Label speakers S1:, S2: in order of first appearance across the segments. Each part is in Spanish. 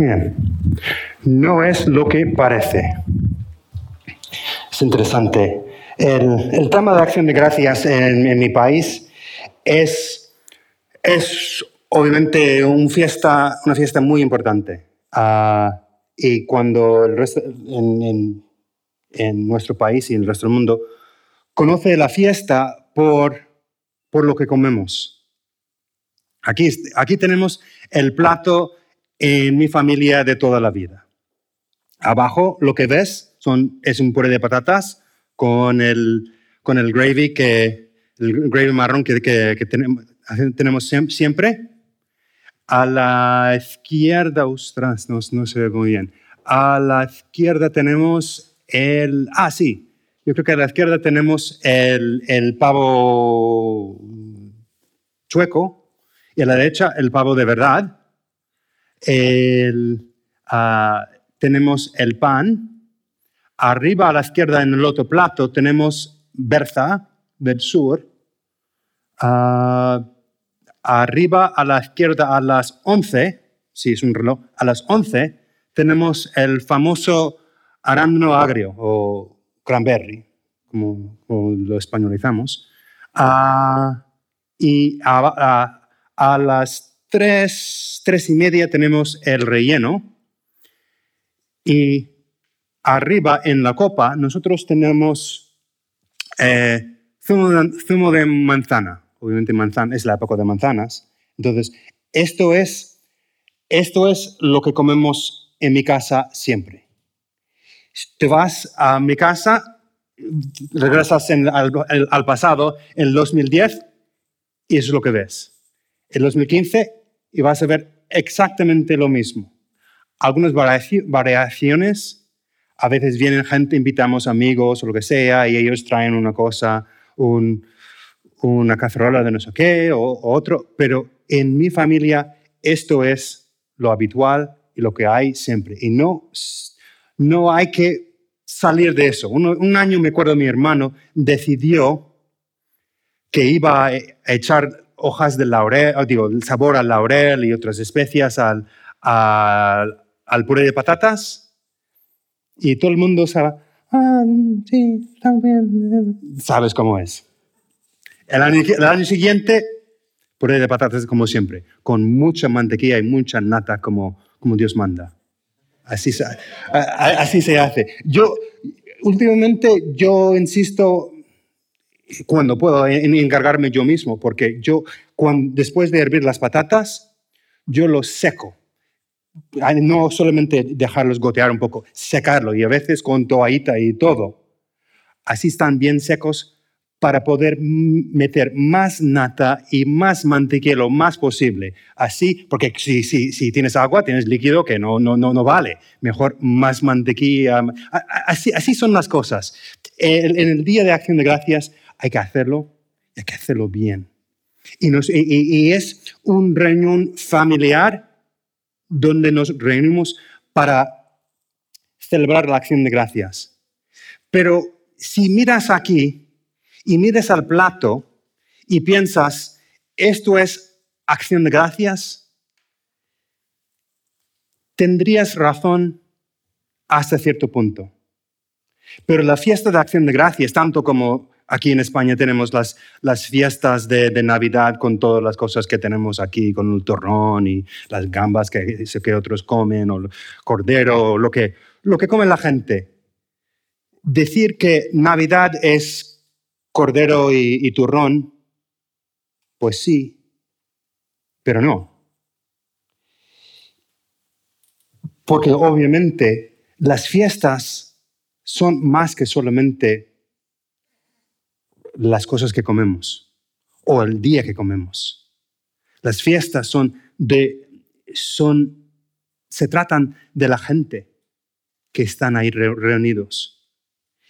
S1: Bien, no es lo que parece. Es interesante. El, tema de acción de gracias en, mi país es, es obviamente una fiesta muy importante. Ah, y cuando el resto, en, en, nuestro país y en el resto del mundo conoce la fiesta por, por lo que comemos. Aquí, aquí tenemos el plato en mi familia de toda la vida. Abajo lo que ves son, es un puré de patatas con el, con el gravy, que, el gravy marrón que, que, tenemos, tenemos, siempre. A la izquierda, ostras, no, no se ve muy bien. A la izquierda tenemos el... Ah, sí. Yo creo que a la izquierda tenemos el, el pavo chueco y a la derecha el pavo de verdad. Ah, tenemos el pan. Arriba a la izquierda en el otro plato tenemos berza del sur. Ah, arriba a la izquierda a las 11, si es un reloj, a las 11 tenemos el famoso arándano agrio o cranberry, como, lo españolizamos. Ah, y a las tres, tres y media tenemos el relleno y arriba en la copa nosotros tenemos eh, zumo, de, manzana. Obviamente manzana, es la época de manzanas. Entonces, esto es, esto es lo que comemos en mi casa siempre. Te vas a mi casa, regresas al, al, pasado, en 2010, y eso es lo que ves. En 2015 y vas a ver exactamente lo mismo. Algunas variaciones, a veces vienen gente, invitamos amigos o lo que sea, y ellos traen una cosa, una cacerola de no sé qué o, otro, pero en mi familia esto es lo habitual y lo que hay siempre. Y no, no hay que salir de eso. un año, me acuerdo, mi hermano decidió que iba a echar hojas de laurel, digo, el sabor al laurel y otras especias al, al, puré de patatas. Y todo el mundo sabe, ah, sí, también. Sabes cómo es. El año, el año siguiente, puré de patatas como siempre, con mucha mantequilla y mucha nata como, como Dios manda. Así, así se hace. Yo, últimamente, yo insisto cuando puedo encargarme yo mismo, porque yo cuando, después de hervir las patatas, yo los seco. No solamente dejarlos gotear un poco, secarlo y a veces con toallita y todo. Así están bien secos para poder meter más nata y más mantequilla lo más posible. Así, porque si, si, si tienes agua, tienes líquido que no, no, no, no vale. Mejor más mantequilla. Así, así son las cosas. En el Día de Acción de Gracias hay que hacerlo y hay que hacerlo bien. Y, es un reunión familiar donde nos reunimos para celebrar la acción de gracias. Pero si miras aquí y miras al plato y piensas, esto es acción de gracias, tendrías razón hasta cierto punto. Pero la fiesta de acción de gracias, tanto como Aquí en España tenemos las, fiestas de, Navidad con todas las cosas que tenemos aquí, con el torrón y las gambas que, que otros comen, o el cordero, lo que, lo que come la gente. Decir que Navidad es cordero y, y turrón, pues sí, pero no. Porque obviamente las fiestas son más que solamente las cosas que comemos o el día que comemos. Las fiestas son de, son, se tratan de la gente que están ahí reunidos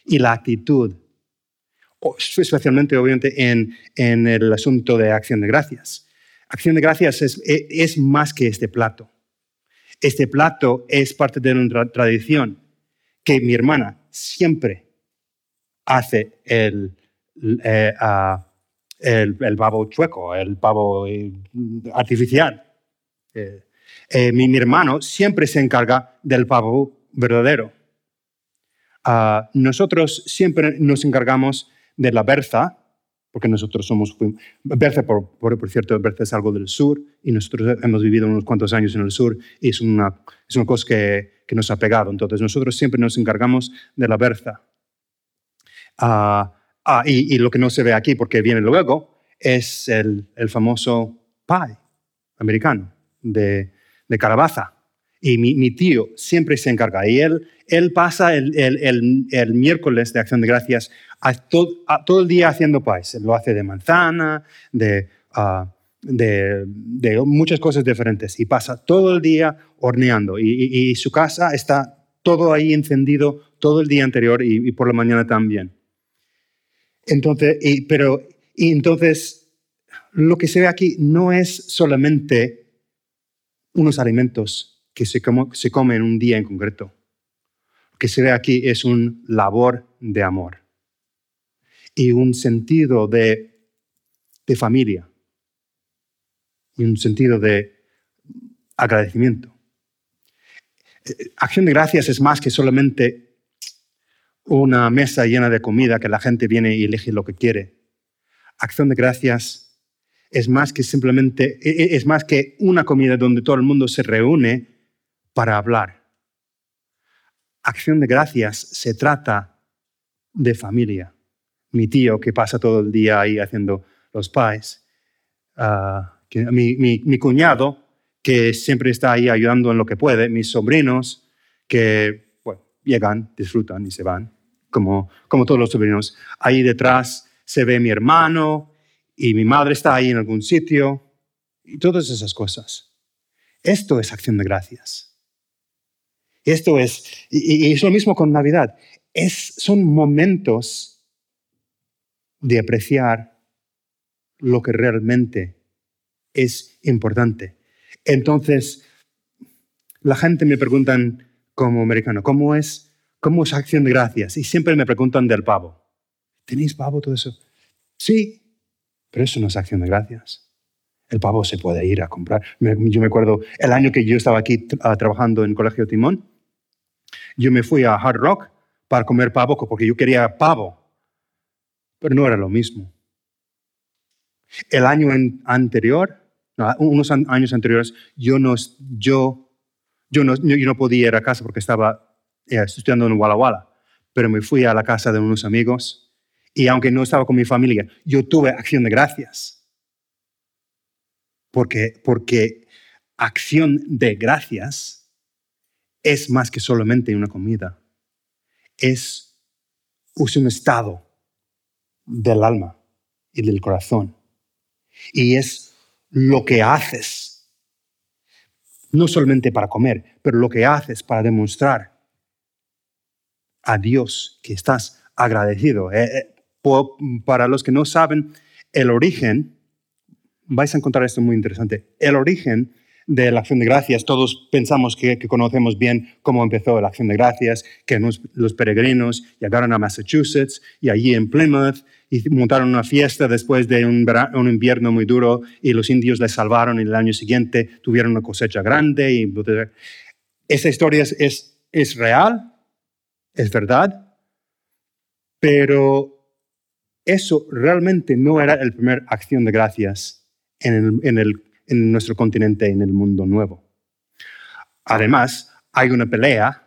S1: y la actitud, especialmente obviamente en, en el asunto de acción de gracias. Acción de gracias es, es más que este plato. Este plato es parte de una tradición que mi hermana siempre hace el, eh, el, pavo chueco, el pavo eh, artificial. Eh, mi, hermano siempre se encarga del pavo verdadero. Ah, nosotros siempre nos encargamos de la berza, porque nosotros somos... Berza, por, por, cierto, Berza es algo del sur y nosotros hemos vivido unos cuantos años en el sur y es una, es una cosa que, que nos ha pegado. Entonces nosotros siempre nos encargamos de la berza. Ah, ah, y, lo que no se ve aquí, porque viene luego, es el, famoso pie americano de, de calabaza. Y mi, tío siempre se encarga. Y él, él pasa el, miércoles de Acción de Gracias todo, el día haciendo pies. Lo hace de manzana, de, de, muchas cosas diferentes. Y pasa todo el día horneando. Y, su casa está todo ahí encendido todo el día anterior y por la mañana también. Entonces, y, pero, entonces, lo que se ve aquí no es solamente unos alimentos que se, como, se comen un día en concreto. Lo que se ve aquí es un labor de amor y un sentido de, de familia y un sentido de agradecimiento. Eh, acción de gracias es más que solamente una mesa llena de comida que la gente viene y elige lo que quiere. Acción de gracias es más que simplemente, e, e, es más que una comida donde todo el mundo se reúne para hablar. Acción de gracias se trata de familia. Mi tío que pasa todo el día ahí haciendo los pies, ah, mi, mi cuñado que siempre está ahí ayudando en lo que puede, mis sobrinos que llegan, disfrutan y se van como, como todos los sobrinos. Ahí detrás se ve mi hermano y mi madre está ahí en algún sitio y todas esas cosas. Esto es acción de gracias. Esto es, y, es lo mismo con Navidad, es, son momentos de apreciar lo que realmente es importante. Entonces, la gente me pregunta como americano, ¿cómo es ¿Cómo es acción de gracias? Y siempre me preguntan del pavo. ¿Tenéis pavo todo eso? Sí, pero eso no es acción de gracias. El pavo se puede ir a comprar. Yo me acuerdo el año que yo estaba aquí ah, trabajando en Colegio Timón, yo me fui a Hard Rock para comer pavo porque yo quería pavo, pero no era lo mismo. El año anterior, unos años anteriores, yo no, yo, yo, no, yo no podía ir a casa porque estaba estudiando en Walla Walla, pero me fui a la casa de unos amigos y aunque no estaba con mi familia, yo tuve acción de gracias. Porque, porque acción de gracias es más que solamente una comida. Es, es un estado del alma y del corazón. Y es lo que haces, no solamente para comer, pero lo que haces para demostrar a Dios, que estás agradecido. Eh, eh, para los que no saben el origen, vais a encontrar esto muy interesante. El origen de la acción de gracias, todos pensamos que, conocemos bien cómo empezó la acción de gracias, que los peregrinos llegaron a Massachusetts y allí en Plymouth y montaron una fiesta después de un, invierno muy duro y los indios les salvaron y el año siguiente tuvieron una cosecha grande. Y, esa historia es, es real, es verdad, pero eso realmente no era la primera acción de gracias en, nuestro continente, en el mundo nuevo. Además, hay una pelea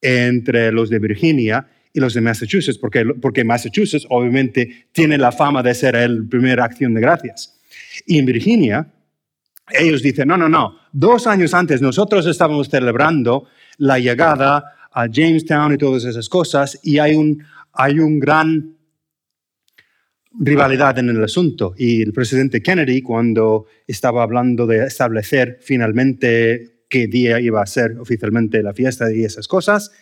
S1: entre los de Virginia y los de Massachusetts, porque, porque Massachusetts obviamente tiene la fama de ser la primera acción de gracias. Y en Virginia, ellos dicen, no, no, no, dos años antes nosotros estábamos celebrando la llegada a Jamestown y todas esas cosas, y hay un, hay un gran rivalidad en el asunto. Y el presidente Kennedy, cuando estaba hablando de establecer finalmente qué día iba a ser oficialmente la fiesta y esas cosas,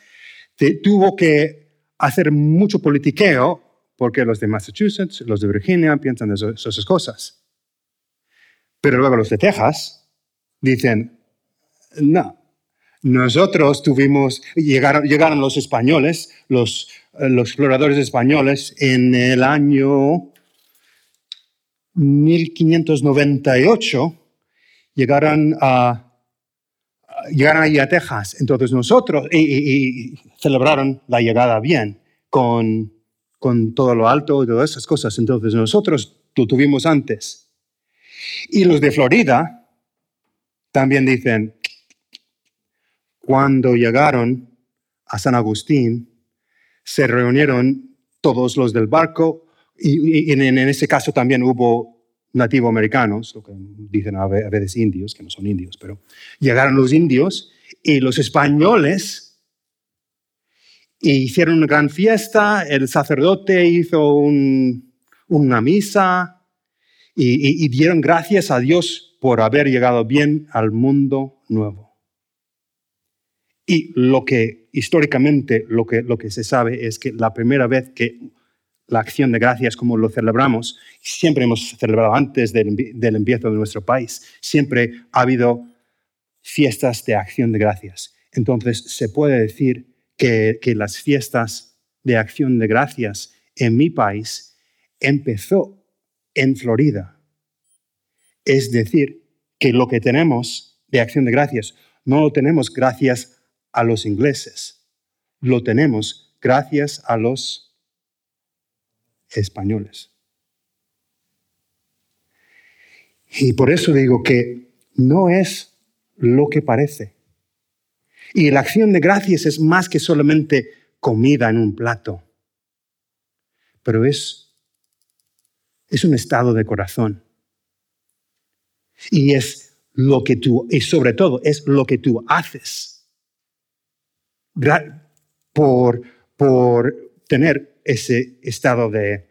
S1: tuvo que hacer mucho politiqueo porque los de Massachusetts, los de Virginia piensan de esas cosas. Pero luego los de Texas dicen, no, nosotros tuvimos, llegaron, llegaron los españoles, los, los exploradores españoles en el año 1598, llegaron a llegaron allí a Texas. Entonces nosotros, y, celebraron la llegada bien, con, con todo lo alto y todas esas cosas. Entonces nosotros lo tuvimos antes. Y los de Florida también dicen, cuando llegaron a San Agustín, se reunieron todos los del barco y, en, ese caso también hubo nativo americanos, lo que dicen a veces indios, que no son indios, pero llegaron los indios y los españoles hicieron una gran fiesta, el sacerdote hizo una misa y dieron gracias a Dios por haber llegado bien al mundo nuevo. Y lo que históricamente lo que, lo que se sabe es que la primera vez que la acción de gracias como lo celebramos, siempre hemos celebrado antes del, del empiezo de nuestro país, siempre ha habido fiestas de acción de gracias. Entonces se puede decir que, que las fiestas de acción de gracias en mi país empezó en Florida. Es decir, que lo que tenemos de acción de gracias no lo tenemos gracias a los ingleses, lo tenemos gracias a los españoles. Y por eso digo que no es lo que parece. Y la acción de gracias es más que solamente comida en un plato, pero es, es un estado de corazón. Y es lo que tú, y sobre todo, es lo que tú haces por, por tener ese estado, de,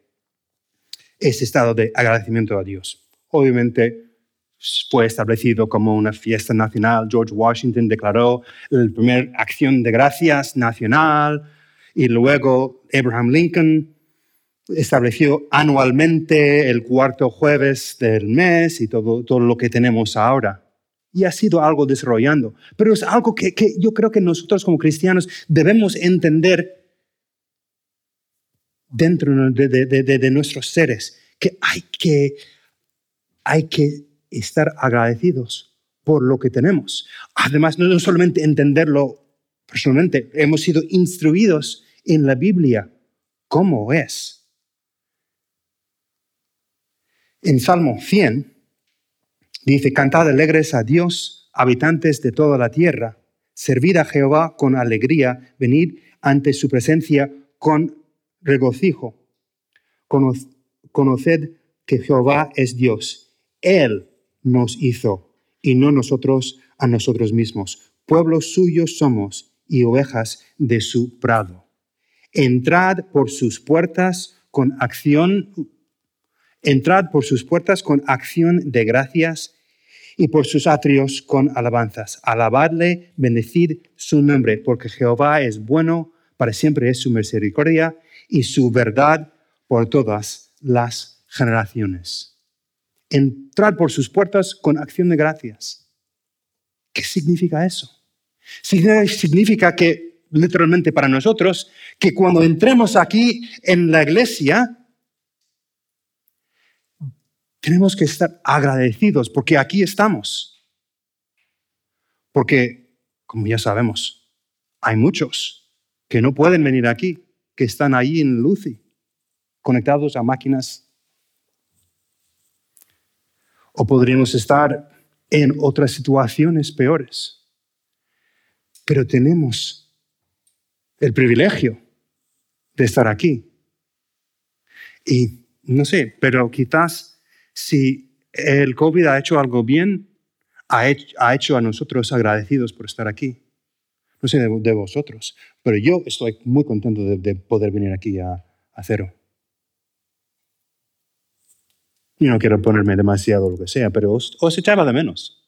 S1: ese estado de agradecimiento a Dios. Obviamente fue establecido como una fiesta nacional. George Washington declaró la primera acción de gracias nacional y luego Abraham Lincoln estableció anualmente el cuarto jueves del mes y todo, todo lo que tenemos ahora y ha sido algo desarrollando. Pero es algo que, yo creo que nosotros como cristianos debemos entender dentro de, nuestros seres, que hay, que hay que estar agradecidos por lo que tenemos. Además, no solamente entenderlo personalmente, hemos sido instruidos en la Biblia cómo es. En Salmo 100, Dice, cantad alegres a Dios, habitantes de toda la tierra, servid a Jehová con alegría, venid ante su presencia con regocijo. Conoced que Jehová es Dios. Él nos hizo y no nosotros a nosotros mismos. Pueblos suyos somos y ovejas de su prado. Entrad por sus puertas con acción Entrad por sus puertas con acción de gracias y por sus atrios con alabanzas. Alabadle, bendecid su nombre, porque Jehová es bueno, para siempre es su misericordia y su verdad por todas las generaciones. Entrad por sus puertas con acción de gracias. ¿Qué significa eso? Significa que, literalmente para nosotros, que cuando entremos aquí en la iglesia, tenemos que estar agradecidos porque aquí estamos. Porque, como ya sabemos, hay muchos que no pueden venir aquí, que están ahí en Lucy, conectados a máquinas. O podríamos estar en otras situaciones peores. Pero tenemos el privilegio de estar aquí. Y no sé, pero quizás si el COVID ha hecho algo bien, ha hecho, a nosotros agradecidos por estar aquí. No sé de, vosotros, pero yo estoy muy contento de, poder venir aquí a, cero. Yo no quiero ponerme demasiado lo que sea, pero os, echaba de menos.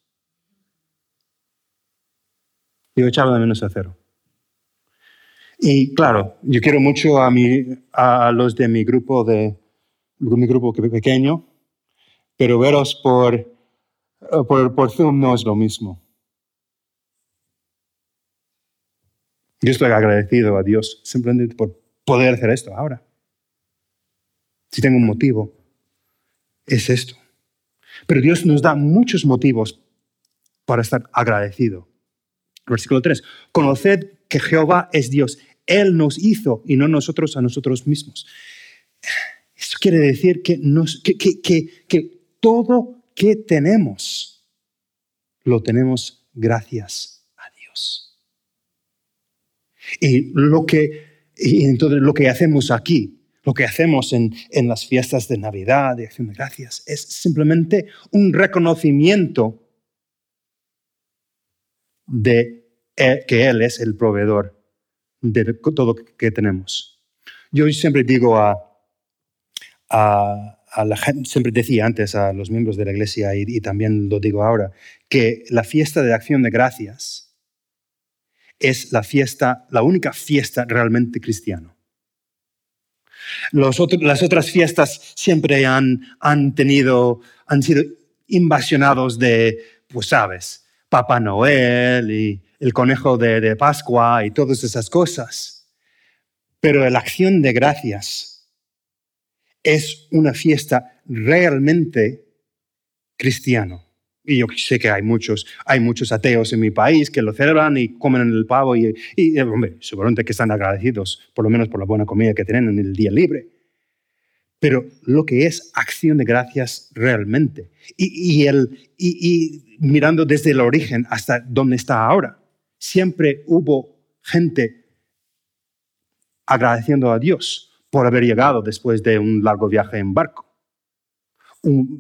S1: Yo echaba de menos a cero. Y claro, yo quiero mucho a, a los de mi grupo, de, mi grupo pequeño, pero veros por, por, por Zoom no es lo mismo. Yo estoy agradecido a Dios simplemente por poder hacer esto ahora. Si tengo un motivo, es esto. Pero Dios nos da muchos motivos para estar agradecido. Versículo 3. Conoced que Jehová es Dios. Él nos hizo y no nosotros a nosotros mismos. Esto quiere decir que, nos, que, que, que todo que tenemos lo tenemos gracias a Dios. Y lo que, entonces lo que hacemos aquí, lo que hacemos en, en las fiestas de Navidad, de acción de gracias, es simplemente un reconocimiento de que Él es el proveedor de todo lo que tenemos. Yo siempre digo a, siempre decía antes a los miembros de la iglesia y, también lo digo ahora, que la fiesta de acción de gracias es la fiesta, la única fiesta realmente cristiana. Las otras fiestas siempre han, han tenido, han sido invasionados de, pues sabes, Papá Noel y el conejo de, Pascua y todas esas cosas. Pero la acción de gracias es una fiesta realmente cristiano. Y yo sé que hay muchos, hay muchos ateos en mi país que lo celebran y comen el pavo y, y hombre, seguramente que están agradecidos, por lo menos por la buena comida que tienen en el día libre. Pero lo que es acción de gracias realmente. Y, y mirando desde el origen hasta donde está ahora siempre hubo gente agradeciendo a Dios por haber llegado después de un largo viaje en barco,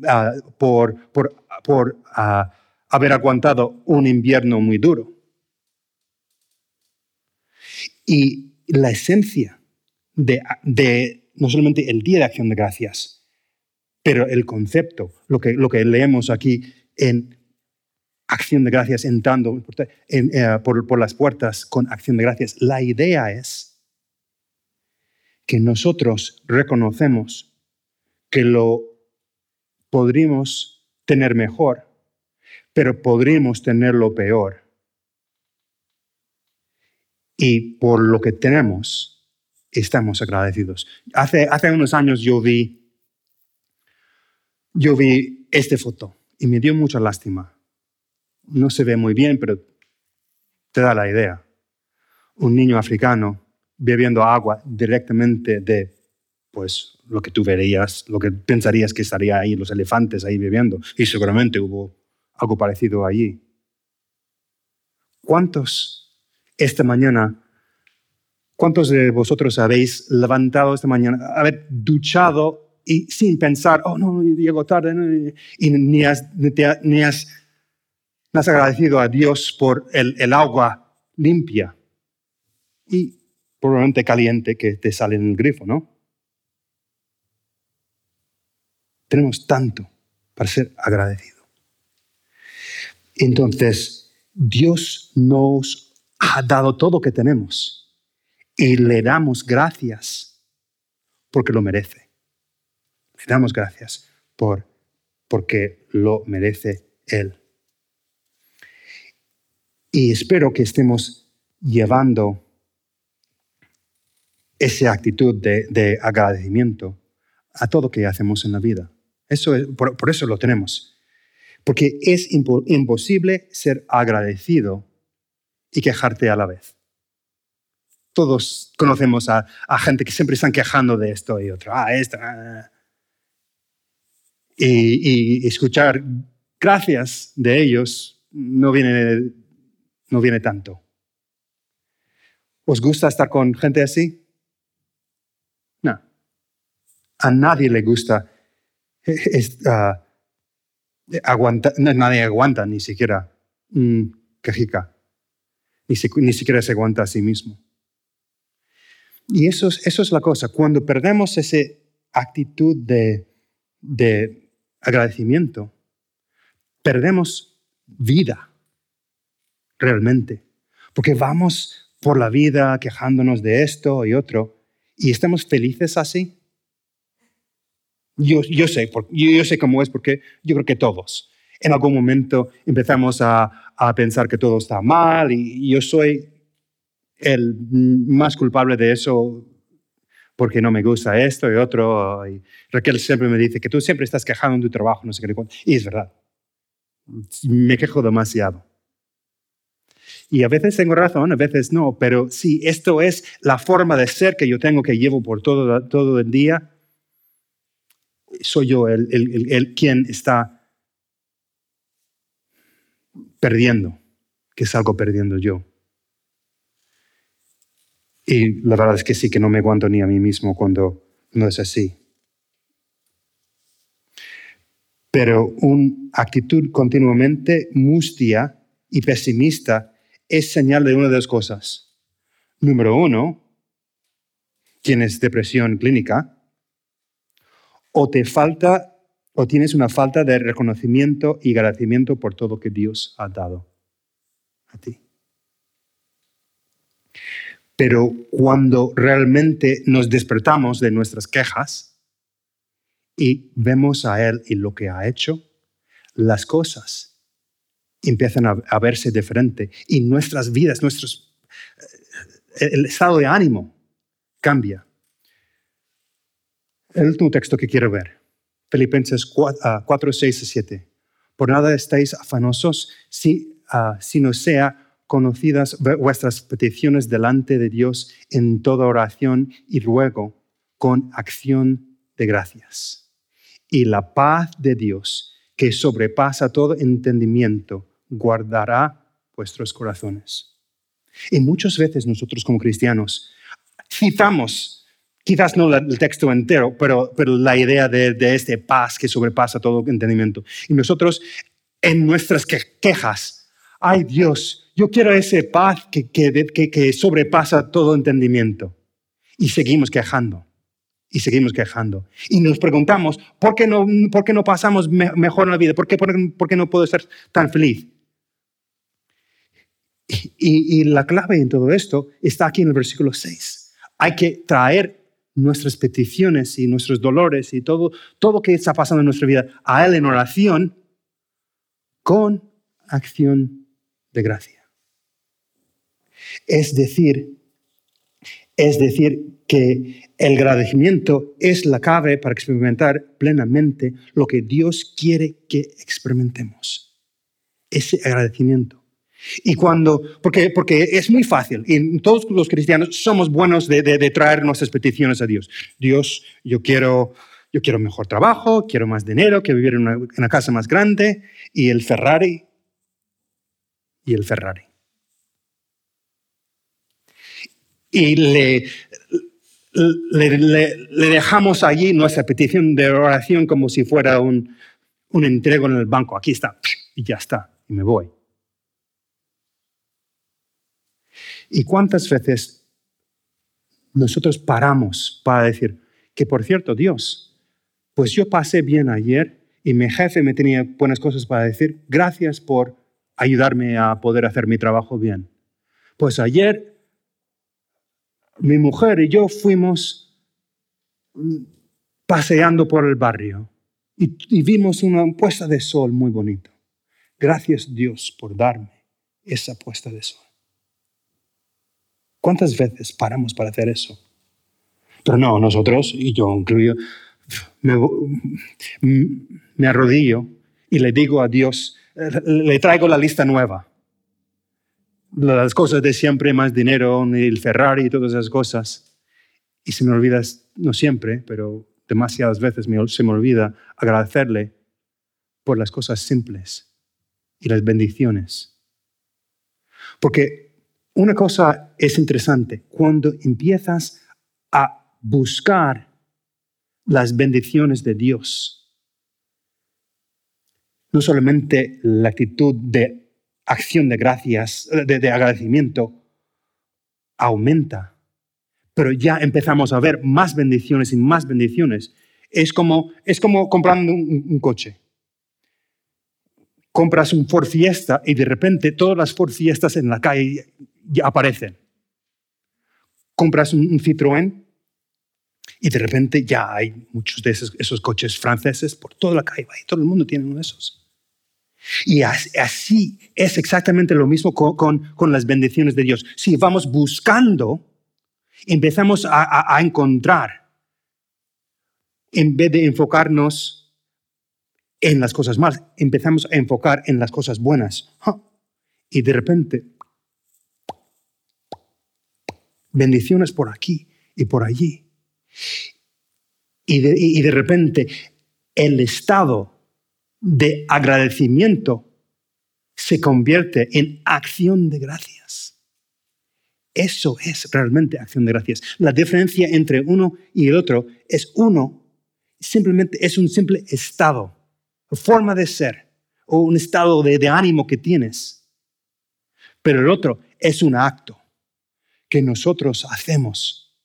S1: ah, por, por, ah, haber aguantado un invierno muy duro. Y la esencia de, de, no solamente el Día de Acción de Gracias, pero el concepto, lo que, lo que leemos aquí en acción de gracias entrando eh, por, las puertas con acción de gracias. La idea es que nosotros reconocemos que lo podríamos tener mejor, pero podríamos tenerlo peor. Y por lo que tenemos, estamos agradecidos. Hace, hace unos años yo vi, yo vi esta foto y me dio mucha lástima no se ve muy bien, pero te da la idea. Un niño africano bebiendo agua directamente de pues lo que tú verías, lo que pensarías que estaría ahí, los elefantes ahí bebiendo. Y seguramente hubo algo parecido allí. ¿Cuántos esta mañana, cuántos de vosotros habéis levantado esta mañana, haber duchado y sin pensar, oh no, llego tarde, y ni has, ni has has agradecido a Dios por el, agua limpia y probablemente caliente que te sale en el grifo, ¿no? Tenemos tanto para ser agradecido. Entonces, Dios nos ha dado todo lo que tenemos y le damos gracias porque lo merece. Le damos gracias por, porque lo merece Él. Y espero que estemos llevando esa actitud de, agradecimiento a todo que hacemos en la vida. Eso por, eso lo tenemos. Porque es imposible ser agradecido y quejarte a la vez. Todos conocemos a, gente que siempre están quejando de esto y otro. Ah, esto. Ah. Y, y escuchar gracias de ellos no viene no viene tanto. ¿Os gusta estar con gente así? No. A nadie le gusta uh, nadie aguanta ni siquiera quejica, ni, siquiera se aguanta a sí mismo. Y eso es, eso es la cosa, cuando perdemos esa actitud de, de agradecimiento, perdemos vida realmente. Porque vamos por la vida quejándonos de esto y otro y estamos felices así. Yo, yo, sé, yo sé cómo es porque yo creo que todos. En algún momento empezamos a, a pensar que todo está mal y, yo soy el más culpable de eso porque no me gusta esto y otro. Y Raquel siempre me dice que tú siempre estás quejando en tu trabajo, no sé qué. Y es verdad. Me quejo demasiado. Y a veces tengo razón, a veces no, pero si esto es la forma de ser que yo tengo, que llevo por todo, todo el día, soy yo el, el quien está perdiendo, que salgo perdiendo yo. Y la verdad es que sí que no me aguanto ni a mí mismo cuando no es así. Pero una actitud continuamente mustia y pesimista es señal de una de las cosas. Número uno, tienes depresión clínica, o te falta o tienes una falta de reconocimiento y agradecimiento por todo que Dios ha dado a ti. Pero cuando realmente nos despertamos de nuestras quejas y vemos a Él y lo que ha hecho, las cosas empiezan a, verse de frente y nuestras vidas, nuestros, eh, el estado de ánimo cambia. El último texto que quiero ver, Filipenses 4, 6 y 7. Por nada estáis afanosos si, uh, si no sea conocidas vuestras peticiones delante de Dios en toda oración y ruego con acción de gracias. Y la paz de Dios, que sobrepasa todo entendimiento, guardará vuestros corazones. Y muchas veces nosotros como cristianos citamos, quizás no el texto entero, pero, pero la idea de, de este paz que sobrepasa todo entendimiento. Y nosotros en nuestras quejas, ay Dios, yo quiero ese paz que, que, sobrepasa todo entendimiento. Y seguimos quejando. Y seguimos quejando. Y nos preguntamos, ¿por qué no, por qué no pasamos mejor en la vida? ¿Por qué, por, qué no puedo ser tan feliz? Y, y, la clave en todo esto está aquí en el versículo 6. Hay que traer nuestras peticiones y nuestros dolores y todo, todo que está pasando en nuestra vida a Él en oración con acción de gracia. Es decir, es decir, que el agradecimiento es la clave para experimentar plenamente lo que Dios quiere que experimentemos. Ese agradecimiento. Y cuando, porque, porque es muy fácil, y todos los cristianos somos buenos de, de, traer nuestras peticiones a Dios. Dios, yo quiero, yo quiero mejor trabajo, quiero más dinero, quiero vivir en una, en una casa más grande, y el Ferrari, y el Ferrari. y le, le, dejamos allí nuestra petición de oración como si fuera un, un entrego en el banco. Aquí está, y ya está, y me voy. ¿Y cuántas veces nosotros paramos para decir que, por cierto, Dios, pues yo pasé bien ayer y mi jefe me tenía buenas cosas para decir, gracias por ayudarme a poder hacer mi trabajo bien. Pues ayer mi mujer y yo fuimos paseando por el barrio y, vimos una puesta de sol muy bonita. Gracias Dios por darme esa puesta de sol. ¿Cuántas veces paramos para hacer eso? Pero no, nosotros, y yo incluyo, me, me arrodillo y le digo a Dios, le traigo la lista nueva las cosas de siempre, más dinero, el Ferrari y todas esas cosas. Y se me olvida, no siempre, pero demasiadas veces se me olvida agradecerle por las cosas simples y las bendiciones. Porque una cosa es interesante, cuando empiezas a buscar las bendiciones de Dios, no solamente la actitud de acción de gracias, de, agradecimiento, aumenta. Pero ya empezamos a ver más bendiciones y más bendiciones. Es como, es como comprando un, coche. Compras un Ford Fiesta y de repente todas las Ford Fiestas en la calle aparecen. Compras un, Citroën y de repente ya hay muchos de esos, coches franceses por toda la calle. Y todo el mundo tiene uno de esos. Y así es exactamente lo mismo con, las bendiciones de Dios. Si vamos buscando, empezamos a, encontrar, en vez de enfocarnos en las cosas malas, empezamos a enfocar en las cosas buenas. Y de repente bendiciones por aquí y por allí. Y de, repente el estado de agradecimiento se convierte en acción de gracias. Eso es realmente acción de gracias. La diferencia entre uno y el otro es uno simplemente es un simple estado, forma de ser o un estado de, ánimo que tienes. Pero el otro es un acto que nosotros hacemos.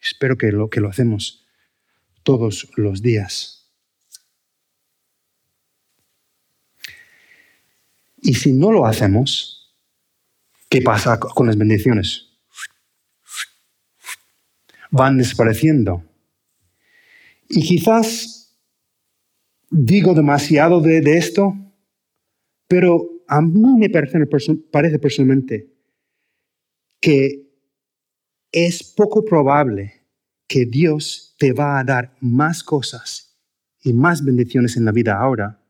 S1: Espero que lo, que lo hacemos todos los días. Y si no lo hacemos, ¿qué pasa con las bendiciones? Van desapareciendo. Y quizás digo demasiado de, esto, pero a mí me parece, parece personalmente que es poco probable que Dios te va a dar más cosas y más bendiciones en la vida ahora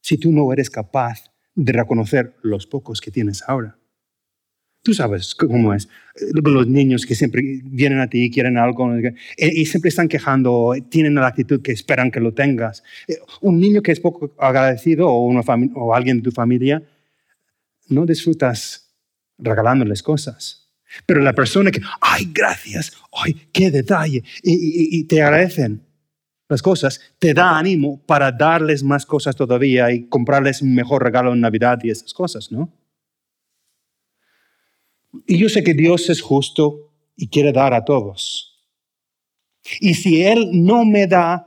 S1: si tú no eres capaz de reconocer los pocos que tienes ahora. Tú sabes cómo es. Los niños que siempre vienen a ti y quieren algo eh, y siempre están quejando, tienen la actitud que esperan que lo tengas. Eh, un niño que es poco agradecido o, o alguien de tu familia, no disfrutas regalándoles cosas. Pero la persona que, ay, gracias, ay, qué detalle, y, y te agradecen las cosas, te da ánimo para darles más cosas todavía y comprarles un mejor regalo en Navidad y esas cosas, ¿no? Y yo sé que Dios es justo y quiere dar a todos. Y si Él no me da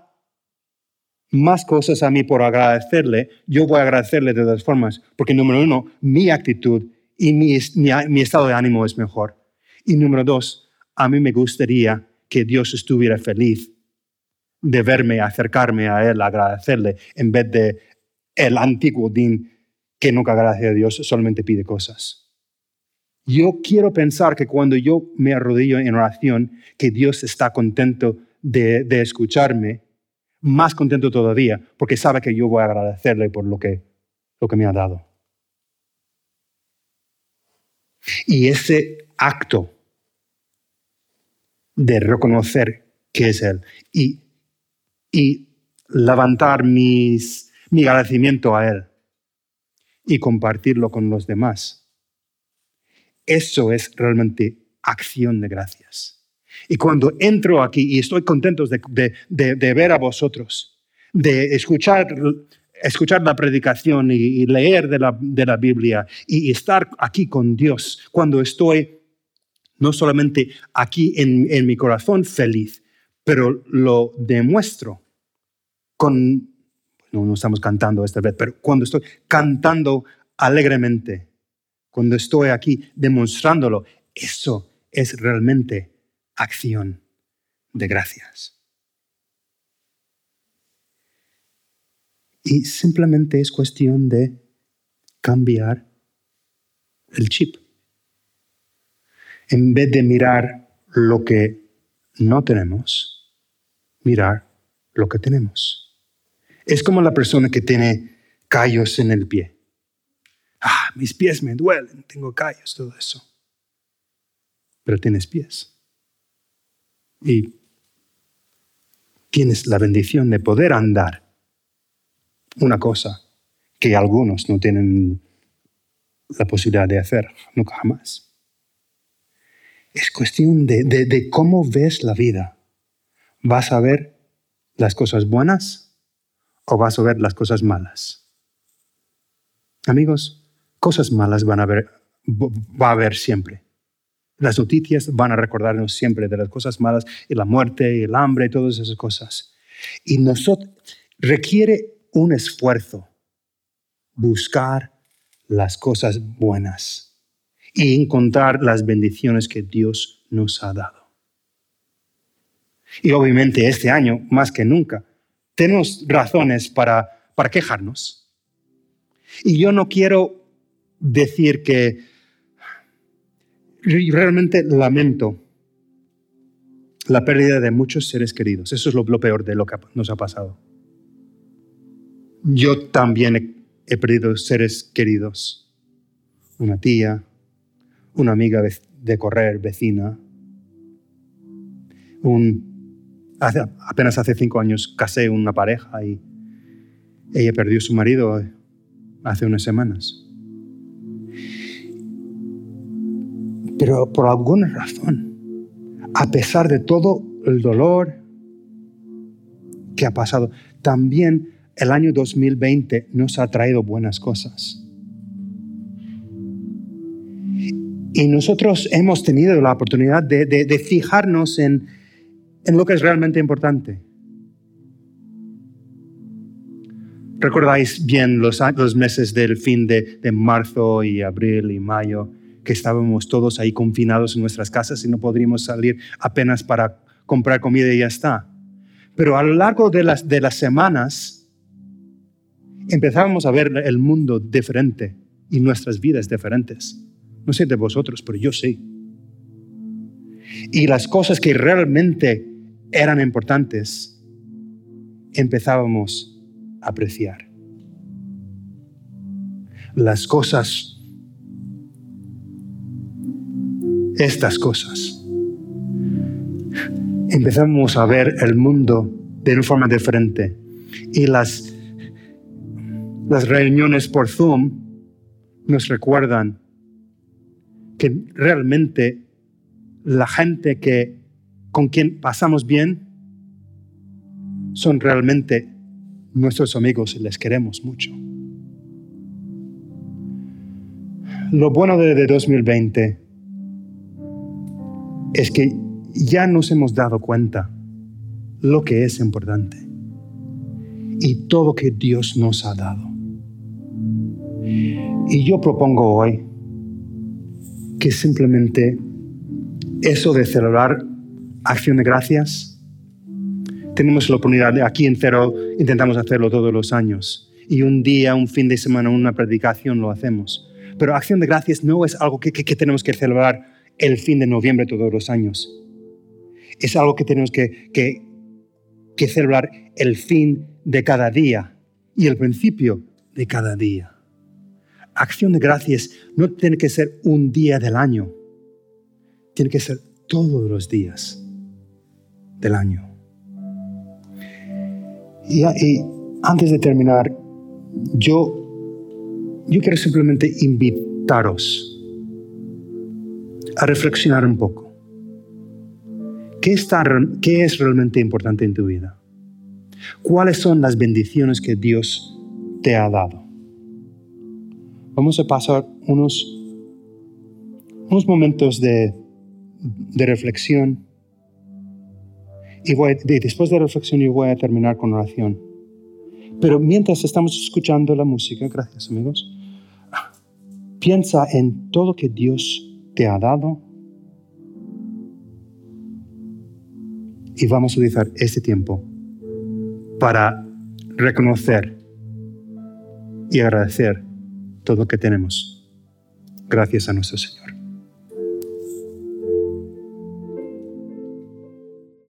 S1: más cosas a mí por agradecerle, yo voy a agradecerle de todas formas, porque número uno, mi actitud y mi, estado de ánimo es mejor. Y número dos, a mí me gustaría que Dios estuviera feliz de verme, acercarme a Él, agradecerle, en vez de el antiguo Din que nunca agradece a Dios, solamente pide cosas. Yo quiero pensar que cuando yo me arrodillo en oración, que Dios está contento de, escucharme, más contento todavía, porque sabe que yo voy a agradecerle por lo que, lo que me ha dado. Y ese acto de reconocer que es Él y, y levantar mis, mi agradecimiento a Él y compartirlo con los demás eso es realmente acción de gracias. Y cuando entro aquí y estoy contento de, ver a vosotros, de escuchar, escuchar la predicación y, leer de la, Biblia y, estar aquí con Dios, cuando estoy no solamente aquí en, mi corazón feliz, pero lo demuestro con, no, no estamos cantando esta vez, pero cuando estoy cantando alegremente cuando estoy aquí demostrándolo, eso es realmente acción de gracias. Y simplemente es cuestión de cambiar el chip. En vez de mirar lo que no tenemos, mirar lo que tenemos. Es como la persona que tiene callos en el pie ah, mis pies me duelen, tengo callos, todo eso. Pero tienes pies. Y tienes la bendición de poder andar. Una cosa que algunos no tienen la posibilidad de hacer, nunca jamás. Es cuestión de, de cómo ves la vida. ¿Vas a ver las cosas buenas o vas a ver las cosas malas? Amigos, cosas malas van a haber, va a haber siempre. Las noticias van a recordarnos siempre de las cosas malas y la muerte y el hambre y todas esas cosas. Y nosotros requiere un esfuerzo buscar las cosas buenas y encontrar las bendiciones que Dios nos ha dado. Y obviamente este año, más que nunca, tenemos razones para, para quejarnos. Y yo no quiero decir que realmente lamento la pérdida de muchos seres queridos. Eso es lo, peor de lo que nos ha pasado. Yo también he, perdido seres queridos. Una tía, una amiga de correr vecina. apenas hace cinco años casé una pareja y ella perdió su marido hace unas semanas. Pero por alguna razón, a pesar de todo el dolor que ha pasado, también el año 2020 nos ha traído buenas cosas. Y nosotros hemos tenido la oportunidad de, fijarnos en, lo que es realmente importante. Recordáis bien los, meses del fin de, marzo y abril y mayo, que estábamos todos ahí confinados en nuestras casas y no podríamos salir apenas para comprar comida y ya está. Pero a lo largo de las semanas empezábamos a ver el mundo diferente y nuestras vidas diferentes. No sé de vosotros, pero yo sí. Y las cosas que realmente eran importantes, empezábamos a apreciar. Las cosas, estas cosas, empezamos a ver el mundo de una forma diferente. Y las, las reuniones por Zoom nos recuerdan que realmente la gente que, con quien pasamos bien son realmente nuestros amigos y les queremos mucho. Lo bueno de, 2020 es que ya nos hemos dado cuenta lo que es importante y todo que Dios nos ha dado. Y yo propongo hoy que simplemente eso de celebrar acción de gracias, tenemos la oportunidad, aquí en Cero intentamos hacerlo todos los años, y un día, un fin de semana, una predicación lo hacemos. Pero acción de gracias no es algo que, tenemos que celebrar el fin de noviembre todos los años. Es algo que tenemos que, que celebrar el fin de cada día y el principio de cada día acción de gracias no tiene que ser un día del año, tiene que ser todos los días del año. Y, antes de terminar, yo, yo quiero simplemente invitaros a reflexionar un poco. ¿Qué, está, ¿Qué es realmente importante en tu vida? ¿Cuáles son las bendiciones que Dios te ha dado? Vamos a pasar unos, unos momentos de, reflexión. Y después de reflexión yo voy a terminar con oración. Pero mientras estamos escuchando la música, gracias amigos, piensa en todo que Dios te ha dado y vamos a utilizar este tiempo para reconocer y agradecer todo lo que tenemos. Gracias a nuestro Señor.